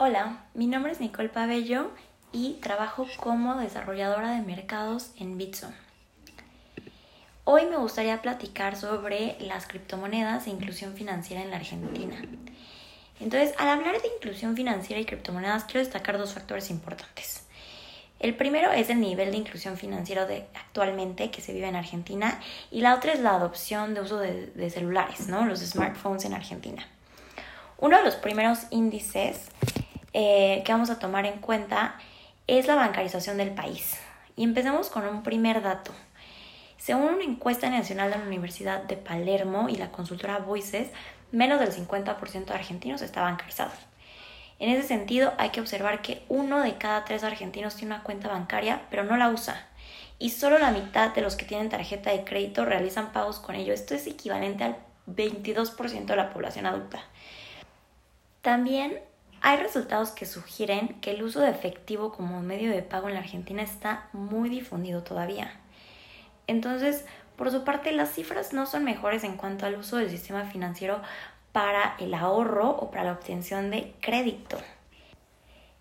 Hola, mi nombre es Nicole Pabello y trabajo como desarrolladora de mercados en Bitso. Hoy me gustaría platicar sobre las criptomonedas e inclusión financiera en la Argentina. Entonces, al hablar de inclusión financiera y criptomonedas, quiero destacar dos factores importantes. El primero es el nivel de inclusión financiera de actualmente que se vive en Argentina y la otra es la adopción de uso de, celulares, ¿no? los smartphones en Argentina. Uno de los primeros índices eh, que vamos a tomar en cuenta es la bancarización del país. Y empecemos con un primer dato. Según una encuesta nacional de la Universidad de Palermo y la consultora Voices, menos del 50% de argentinos está bancarizado. En ese sentido, hay que observar que uno de cada tres argentinos tiene una cuenta bancaria, pero no la usa. Y solo la mitad de los que tienen tarjeta de crédito realizan pagos con ello. Esto es equivalente al 22% de la población adulta. También hay resultados que sugieren que el uso de efectivo como medio de pago en la Argentina está muy difundido todavía. Entonces, por su parte, las cifras no son mejores en cuanto al uso del sistema financiero para el ahorro o para la obtención de crédito.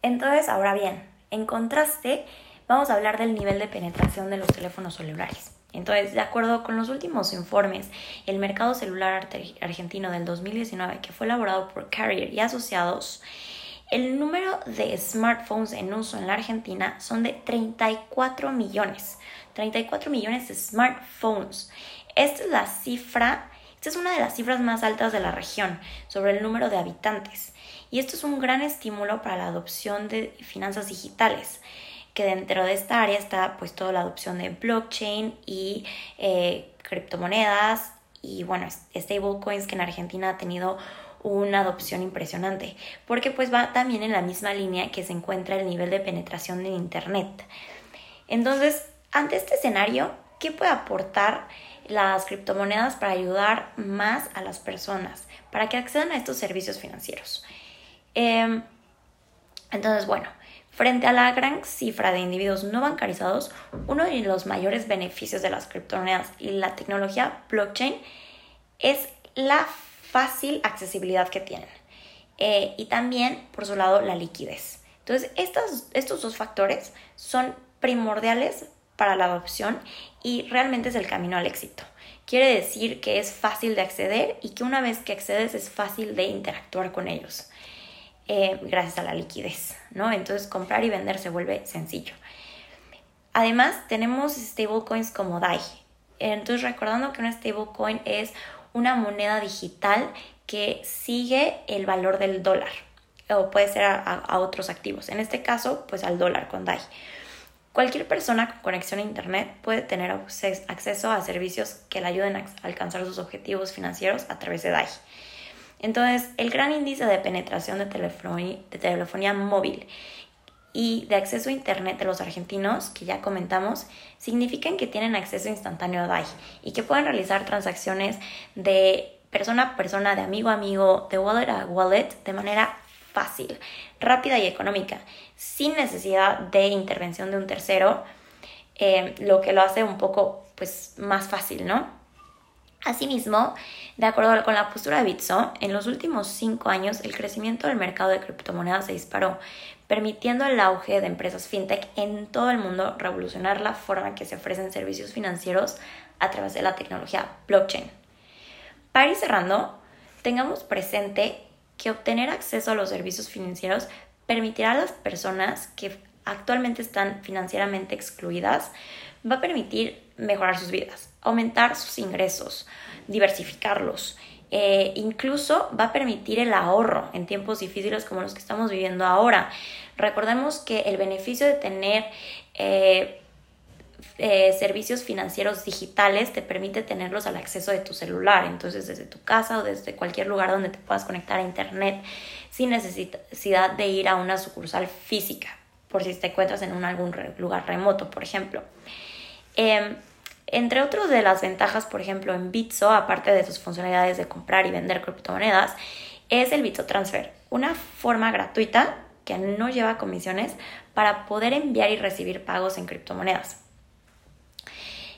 Entonces, ahora bien, en contraste, vamos a hablar del nivel de penetración de los teléfonos celulares. Entonces, de acuerdo con los últimos informes, el mercado celular argentino del 2019, que fue elaborado por Carrier y asociados, el número de smartphones en uso en la Argentina son de 34 millones. 34 millones de smartphones. Esta es la cifra esta es una de las cifras más altas de la región sobre el número de habitantes y esto es un gran estímulo para la adopción de finanzas digitales que dentro de esta área está pues toda la adopción de blockchain y eh, criptomonedas y bueno, stablecoins que en Argentina ha tenido una adopción impresionante, porque pues va también en la misma línea que se encuentra el nivel de penetración en Internet. Entonces, ante este escenario, ¿qué puede aportar las criptomonedas para ayudar más a las personas, para que accedan a estos servicios financieros. Em, entonces, bueno, frente a la gran cifra de individuos no bancarizados, uno de los mayores beneficios de las criptomonedas y la tecnología blockchain es la fácil accesibilidad que tienen eh, y también, por su lado, la liquidez. Entonces, estos, estos dos factores son primordiales para la adopción y realmente es el camino al éxito. Quiere decir que es fácil de acceder y que una vez que accedes es fácil de interactuar con ellos eh, gracias a la liquidez, ¿no? Entonces comprar y vender se vuelve sencillo. Además tenemos stablecoins como DAI. Entonces recordando que una stablecoin es una moneda digital que sigue el valor del dólar o puede ser a, a otros activos. En este caso, pues al dólar con DAI. Cualquier persona con conexión a Internet puede tener acceso a servicios que le ayuden a alcanzar sus objetivos financieros a través de DAI. Entonces, el gran índice de penetración de telefonía, de telefonía móvil y de acceso a Internet de los argentinos, que ya comentamos, significan que tienen acceso instantáneo a DAI y que pueden realizar transacciones de persona a persona, de amigo a amigo, de wallet a wallet de manera fácil, rápida y económica, sin necesidad de intervención de un tercero, eh, lo que lo hace un poco pues, más fácil, ¿no? Asimismo, de acuerdo con la postura de Bitso, en los últimos cinco años el crecimiento del mercado de criptomonedas se disparó, permitiendo el auge de empresas fintech en todo el mundo revolucionar la forma en que se ofrecen servicios financieros a través de la tecnología blockchain. Para ir cerrando, tengamos presente que obtener acceso a los servicios financieros permitirá a las personas que actualmente están financieramente excluidas, va a permitir mejorar sus vidas, aumentar sus ingresos, diversificarlos. Eh, incluso va a permitir el ahorro en tiempos difíciles como los que estamos viviendo ahora. Recordemos que el beneficio de tener eh, eh, servicios financieros digitales te permite tenerlos al acceso de tu celular, entonces desde tu casa o desde cualquier lugar donde te puedas conectar a internet sin necesidad de ir a una sucursal física, por si te encuentras en un, algún lugar remoto, por ejemplo. Em, entre otras de las ventajas, por ejemplo, en Bitso, aparte de sus funcionalidades de comprar y vender criptomonedas, es el Bitso Transfer, una forma gratuita que no lleva comisiones para poder enviar y recibir pagos en criptomonedas.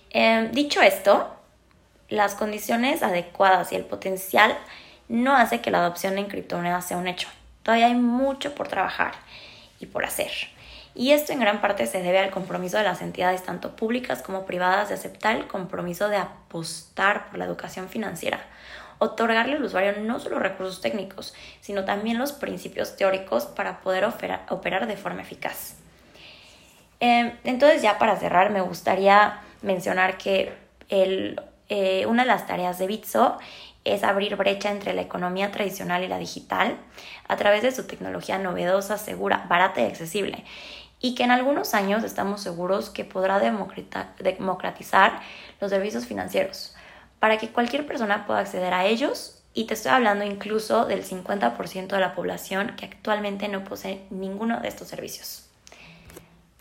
Em, dicho esto, las condiciones adecuadas y el potencial no hace que la adopción en criptomonedas sea un hecho. todavía hay mucho por trabajar y por hacer. Y esto en gran parte se debe al compromiso de las entidades, tanto públicas como privadas, de aceptar el compromiso de apostar por la educación financiera, otorgarle al usuario no solo recursos técnicos, sino también los principios teóricos para poder operar de forma eficaz. Em, entonces ya para cerrar me gustaría mencionar que eh, una de las tareas de Bitso es abrir brecha entre la economía tradicional y la digital a través de su tecnología novedosa, segura, barata y accesible y que en algunos años estamos seguros que podrá democratizar los servicios financieros para que cualquier persona pueda acceder a ellos y te estoy hablando incluso del 50% de la población que actualmente no posee ninguno de estos servicios.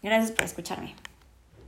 Gracias por escucharme.